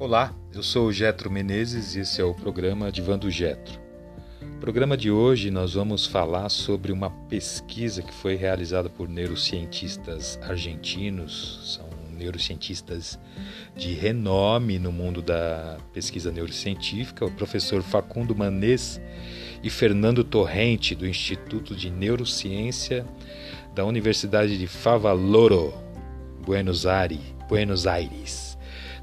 Olá, eu sou o Getro Menezes e esse é o programa Divando Getro. No programa de hoje nós vamos falar sobre uma pesquisa que foi realizada por neurocientistas argentinos, são neurocientistas de renome no mundo da pesquisa neurocientífica, o professor Facundo Manês e Fernando Torrente, do Instituto de Neurociência da Universidade de Favaloro, Buenos Aires. Buenos Aires.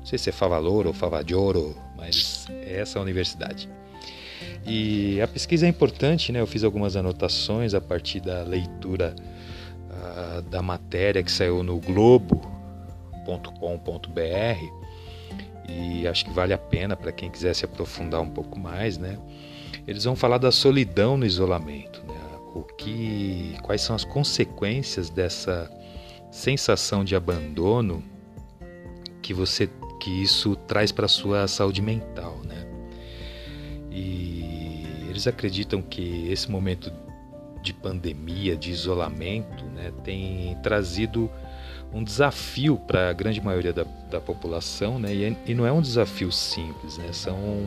Não sei se é Favaloro ou Favadioro, mas é essa a universidade. E a pesquisa é importante, né? Eu fiz algumas anotações a partir da leitura uh, da matéria que saiu no globo.com.br e acho que vale a pena para quem quiser se aprofundar um pouco mais, né? Eles vão falar da solidão no isolamento, né? O que, quais são as consequências dessa sensação de abandono que você que isso traz para a sua saúde mental, né? E eles acreditam que esse momento de pandemia, de isolamento, né, tem trazido um desafio para a grande maioria da, da população, né? E, e, não é um desafio simples, né? São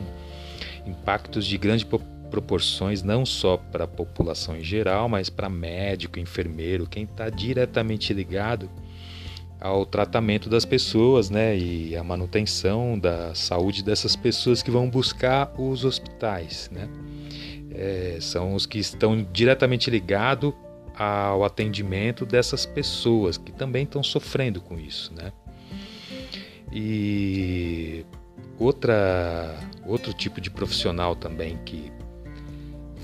impactos de grande proporções não só para a população em geral, mas para médico, enfermeiro, quem está diretamente ligado ao tratamento das pessoas, né, e a manutenção da saúde dessas pessoas que vão buscar os hospitais, né. É, são os que estão diretamente ligados ao atendimento dessas pessoas que também estão sofrendo com isso, né. E outra outro tipo de profissional também que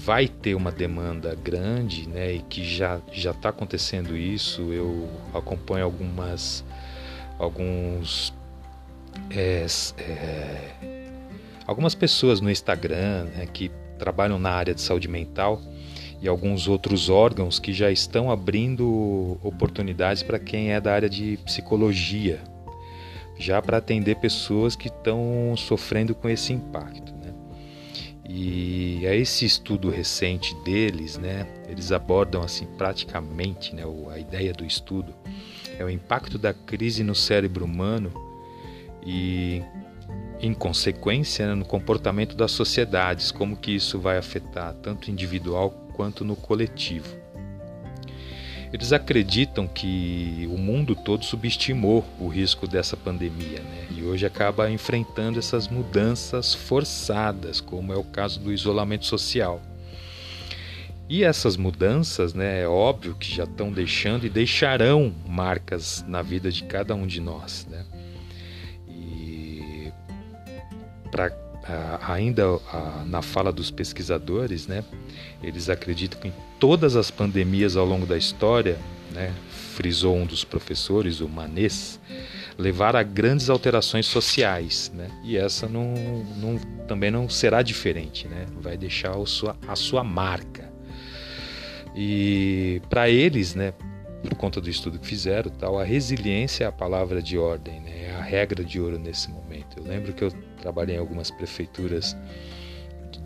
vai ter uma demanda grande, né, e que já já está acontecendo isso. Eu acompanho algumas alguns é, é, algumas pessoas no Instagram né, que trabalham na área de saúde mental e alguns outros órgãos que já estão abrindo oportunidades para quem é da área de psicologia, já para atender pessoas que estão sofrendo com esse impacto. E a esse estudo recente deles, né, eles abordam assim praticamente, né, a ideia do estudo é o impacto da crise no cérebro humano e em consequência né, no comportamento das sociedades, como que isso vai afetar tanto individual quanto no coletivo. Eles acreditam que o mundo todo subestimou o risco dessa pandemia né? e hoje acaba enfrentando essas mudanças forçadas, como é o caso do isolamento social. E essas mudanças, né, é óbvio que já estão deixando e deixarão marcas na vida de cada um de nós. Né? E para ainda na fala dos pesquisadores, né, eles acreditam que em todas as pandemias ao longo da história, né, frisou um dos professores, o Manês, levar a grandes alterações sociais, né? E essa não, não, também não será diferente, né? Vai deixar a sua, a sua marca. E para eles, né, por conta do estudo que fizeram, tal, a resiliência é a palavra de ordem, né? É a regra de ouro nesse momento. Eu lembro que eu trabalhei em algumas prefeituras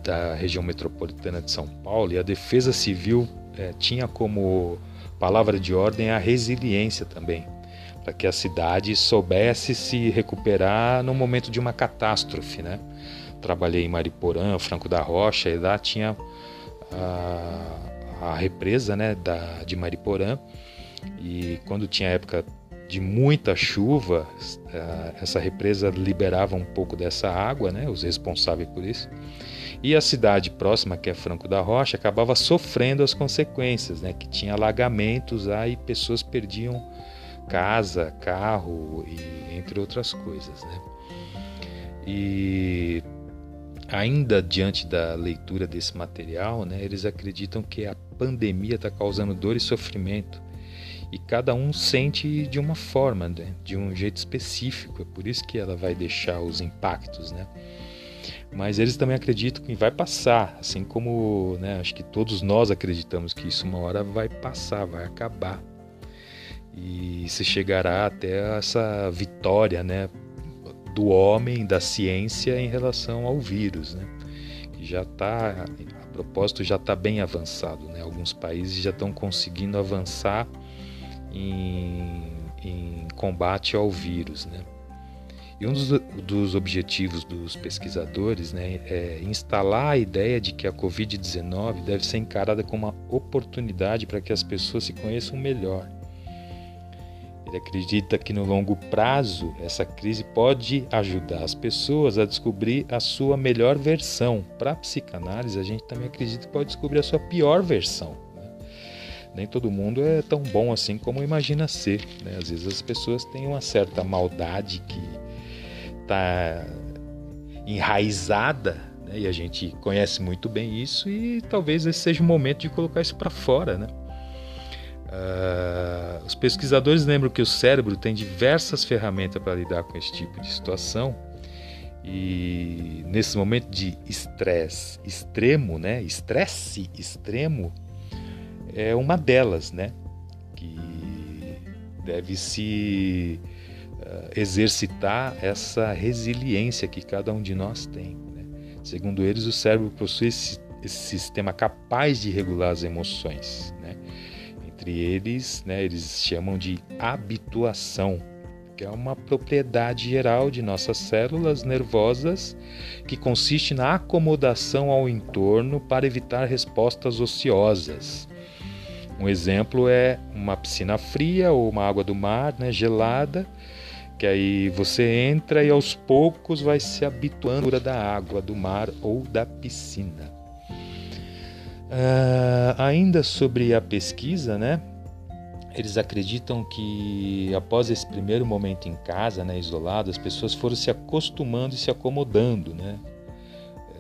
da região metropolitana de São Paulo e a Defesa Civil é, tinha como palavra de ordem a resiliência também, para que a cidade soubesse se recuperar no momento de uma catástrofe, né? Trabalhei em Mariporã, Franco da Rocha, e lá tinha a, a represa, né, da, de Mariporã, e quando tinha época de muita chuva, eh, essa represa liberava um pouco dessa água, né, os responsáveis por isso. E a cidade próxima, que é Franco da Rocha, acabava sofrendo as consequências, né, que tinha alagamentos, aí pessoas perdiam casa, carro e entre outras coisas, né? E ainda diante da leitura desse material, né, eles acreditam que a pandemia está causando dor e sofrimento e cada um sente de uma forma, né? de um jeito específico. É por isso que ela vai deixar os impactos, né? Mas eles também acreditam que vai passar, assim como, né, acho que todos nós acreditamos que isso uma hora vai passar, vai acabar. E se chegará até essa vitória, né, do homem, da ciência em relação ao vírus, né? Que já está, a propósito, já está bem avançado, né? Alguns países já estão conseguindo avançar em, em combate ao vírus, né? E um dos, dos objetivos dos pesquisadores né, é instalar a ideia de que a Covid-19 deve ser encarada como uma oportunidade para que as pessoas se conheçam melhor. Ele acredita que no longo prazo essa crise pode ajudar as pessoas a descobrir a sua melhor versão. Para a psicanálise, a gente também acredita que pode descobrir a sua pior versão. Né? Nem todo mundo é tão bom assim como imagina ser. Né? Às vezes as pessoas têm uma certa maldade que está enraizada né? e a gente conhece muito bem isso e talvez esse seja o momento de colocar isso para fora, né? Uh, os pesquisadores lembram que o cérebro tem diversas ferramentas para lidar com esse tipo de situação e nesse momento de estresse extremo, né, estresse extremo é uma delas, né, que deve se exercitar essa resiliência que cada um de nós tem. Né? Segundo eles, o cérebro possui esse, esse sistema capaz de regular as emoções, né? Entre eles, né, eles chamam de habituação, que é uma propriedade geral de nossas células nervosas que consiste na acomodação ao entorno para evitar respostas ociosas. Um exemplo é uma piscina fria ou uma água do mar né, gelada, que aí você entra e aos poucos vai se habituando da água do mar ou da piscina. Uh, ainda sobre a pesquisa, né? Eles acreditam que após esse primeiro momento em casa, né, isolado, as pessoas foram se acostumando e se acomodando, né?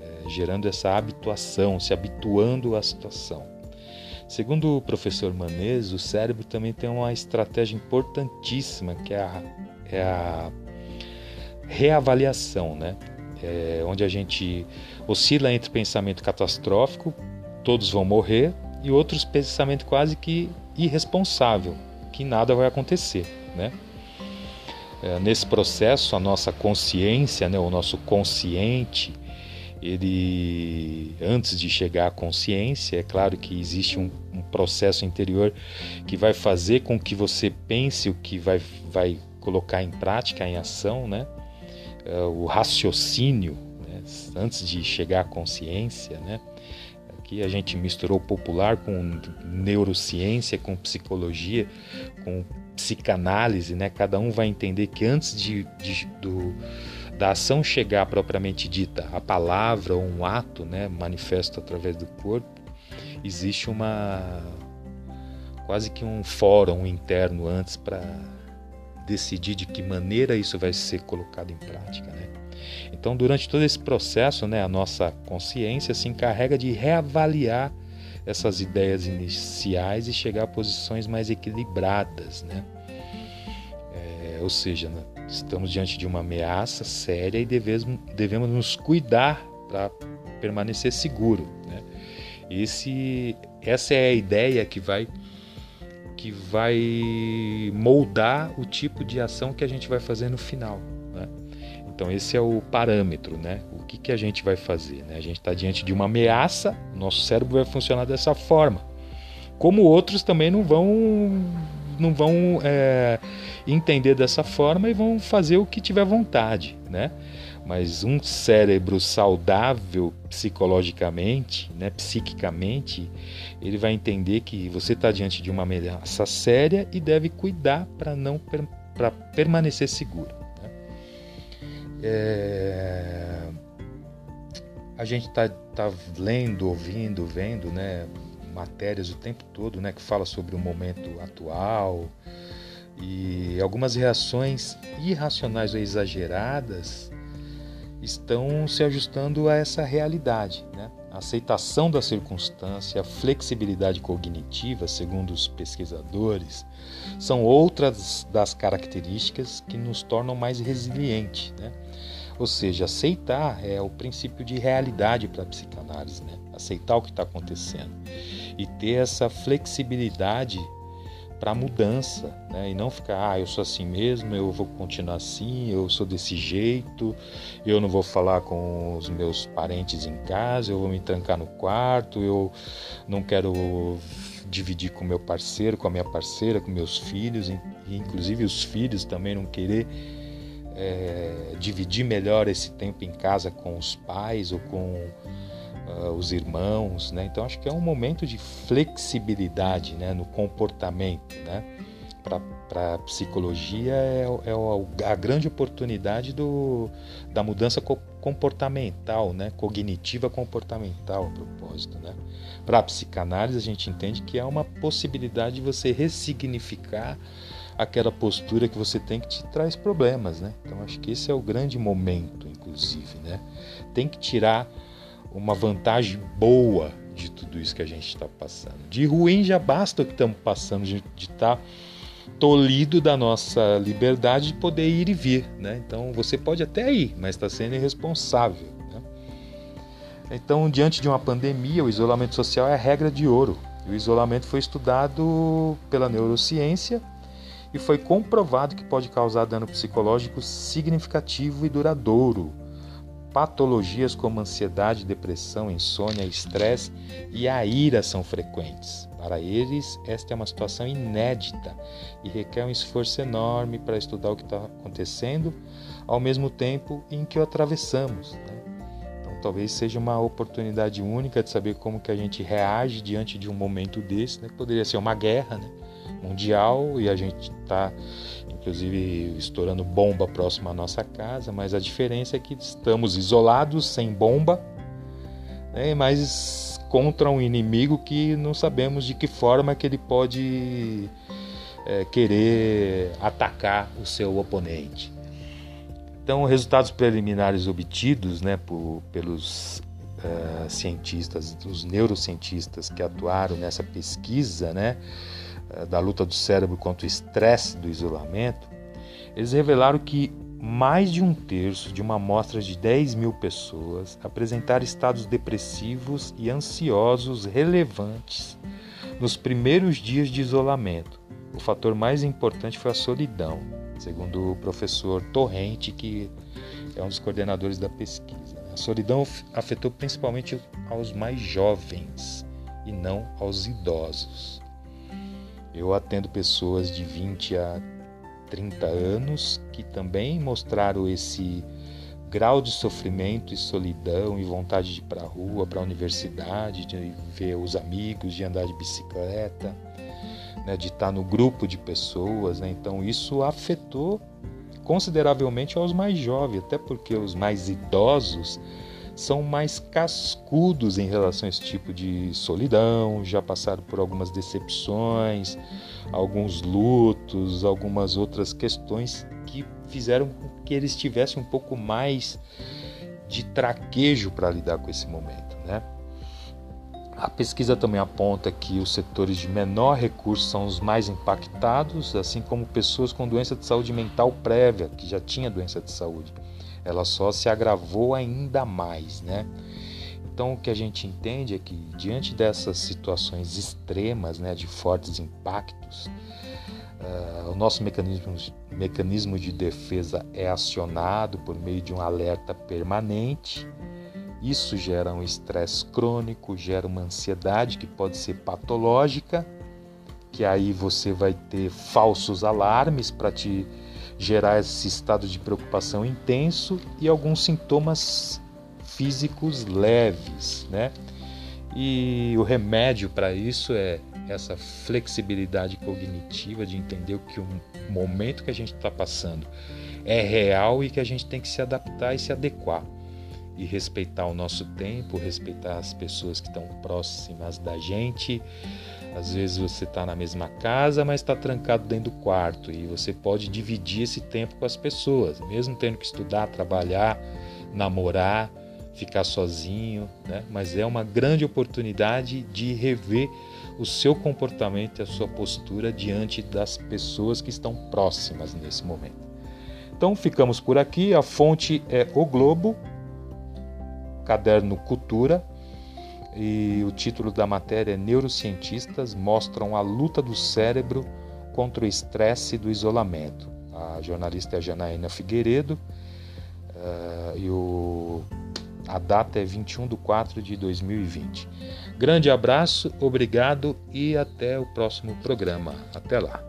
É, gerando essa habituação, se habituando à situação. Segundo o professor Manez, o cérebro também tem uma estratégia importantíssima que é a, é a reavaliação, né? É, onde a gente oscila entre pensamento catastrófico todos vão morrer, e outros pensamento quase que irresponsável, que nada vai acontecer, né? É, nesse processo, a nossa consciência, né, o nosso consciente, ele antes de chegar à consciência, é claro que existe um, um, processo interior que vai fazer com que você pense o que vai, vai colocar em prática, em ação, né? É, o raciocínio, né? antes de chegar à consciência, né? Aqui a gente misturou popular com neurociência, com psicologia, com psicanálise, né? Cada um vai entender que antes de, de do, da ação chegar propriamente dita, a palavra ou um ato, né, manifesto através do corpo, existe uma quase que um fórum interno antes para decidir de que maneira isso vai ser colocado em prática, né? Então, durante todo esse processo, né, a nossa consciência se encarrega de reavaliar essas ideias iniciais e chegar a posições mais equilibradas, né? É, ou seja, né, estamos diante de uma ameaça séria e devemos, devemos nos cuidar para permanecer seguro. Né? Esse, essa é a ideia que vai que vai moldar o tipo de ação que a gente vai fazer no final. Então esse é o parâmetro, né? O que, que a gente vai fazer? Né? A gente está diante de uma ameaça, nosso cérebro vai funcionar dessa forma. Como outros também não vão não vão é, entender dessa forma e vão fazer o que tiver vontade, né? Mas um cérebro saudável psicologicamente, né, psiquicamente, ele vai entender que você está diante de uma ameaça séria e deve cuidar para não para permanecer seguro. É... A gente está tá lendo, ouvindo, vendo, né, matérias o tempo todo, né, que fala sobre o momento atual e algumas reações irracionais ou exageradas estão se ajustando a essa realidade, né? A aceitação da circunstância, a flexibilidade cognitiva, segundo os pesquisadores, são outras das características que nos tornam mais resilientes, né? Ou seja, aceitar é o princípio de realidade para a psicanálise, né? aceitar o que está acontecendo e ter essa flexibilidade para a mudança, né? e não ficar, ah, eu sou assim mesmo, eu vou continuar assim, eu sou desse jeito, eu não vou falar com os meus parentes em casa, eu vou me trancar no quarto, eu não quero dividir com meu parceiro, com a minha parceira, com meus filhos, inclusive os filhos também não querer é, dividir melhor esse tempo em casa com os pais ou com uh, os irmãos, né? Então acho que é um momento de flexibilidade, né, no comportamento, né? Para a psicologia é, é, a grande oportunidade do, da mudança comportamental, né? cognitiva comportamental, a propósito. Né? Para a psicanálise, a gente entende que é uma possibilidade de você ressignificar aquela postura que você tem que te traz problemas. Né? Então, acho que esse é o grande momento, inclusive. Né? Tem que tirar uma vantagem boa de tudo isso que a gente está passando. De ruim já basta o que estamos passando, de estar tá tolhido da nossa liberdade de poder ir e vir. Né? Então você pode até ir, mas está sendo irresponsável. Né? Então, diante de uma pandemia, o isolamento social é a regra de ouro. O isolamento foi estudado pela neurociência e foi comprovado que pode causar dano psicológico significativo e duradouro Patologias como ansiedade, depressão, insônia, estresse e a ira são frequentes. Para eles, esta é uma situação inédita e requer um esforço enorme para estudar o que está acontecendo, ao mesmo tempo em que o atravessamos. Né? Então, talvez seja uma oportunidade única de saber como que a gente reage diante de um momento desse, né? poderia ser uma guerra né? Mundial e a gente está inclusive estourando bomba próximo à nossa casa, mas a diferença é que estamos isolados, sem bomba, né, mas contra um inimigo que não sabemos de que forma que ele pode é, querer atacar o seu oponente. Então, resultados preliminares obtidos né, por, pelos uh, cientistas, os neurocientistas que atuaram nessa pesquisa, né, da luta do cérebro contra o estresse do isolamento, eles revelaram que mais de um terço de uma amostra de 10 mil pessoas apresentaram estados depressivos e ansiosos relevantes nos primeiros dias de isolamento. O fator mais importante foi a solidão, segundo o professor Torrente, que é um dos coordenadores da pesquisa. A solidão afetou principalmente aos mais jovens e não aos idosos. Eu atendo pessoas de 20 a 30 anos que também mostraram esse grau de sofrimento e solidão e vontade de ir para a rua, para a universidade, de ver os amigos, de andar de bicicleta, né, de estar no grupo de pessoas. Né? Então isso afetou consideravelmente aos mais jovens, até porque os mais idosos são mais cascudos em relação a esse tipo de solidão, já passaram por algumas decepções, alguns lutos, algumas outras questões que fizeram com que eles tivessem um pouco mais de traquejo para lidar com esse momento, né? A pesquisa também aponta que os setores de menor recurso são os mais impactados, assim como pessoas com doença de saúde mental prévia, que já tinha doença de saúde ela só se agravou ainda mais, né? Então o que a gente entende é que diante dessas situações extremas, né, de fortes impactos, uh, o nosso mecanismo, mecanismo de defesa é acionado por meio de um alerta permanente. Isso gera um estresse crônico, gera uma ansiedade que pode ser patológica, que aí você vai ter falsos alarmes para te gerar esse estado de preocupação intenso e alguns sintomas físicos leves, né? E o remédio para isso é essa flexibilidade cognitiva de entender que o momento que a gente está passando é real e que a gente tem que se adaptar e se adequar e respeitar o nosso tempo, respeitar as pessoas que estão próximas da gente, às vezes você está na mesma casa, mas está trancado dentro do quarto e você pode dividir esse tempo com as pessoas, mesmo tendo que estudar, trabalhar, namorar, ficar sozinho, né? Mas é uma grande oportunidade de rever o seu comportamento e a sua postura diante das pessoas que estão próximas nesse momento. Então ficamos por aqui. A fonte é O Globo, caderno Cultura e o título da matéria é Neurocientistas mostram a luta do cérebro contra o estresse do isolamento. A jornalista é Janaína Figueiredo uh, e o, a data é 21 de 4 de 2020. Grande abraço, obrigado e até o próximo programa. Até lá.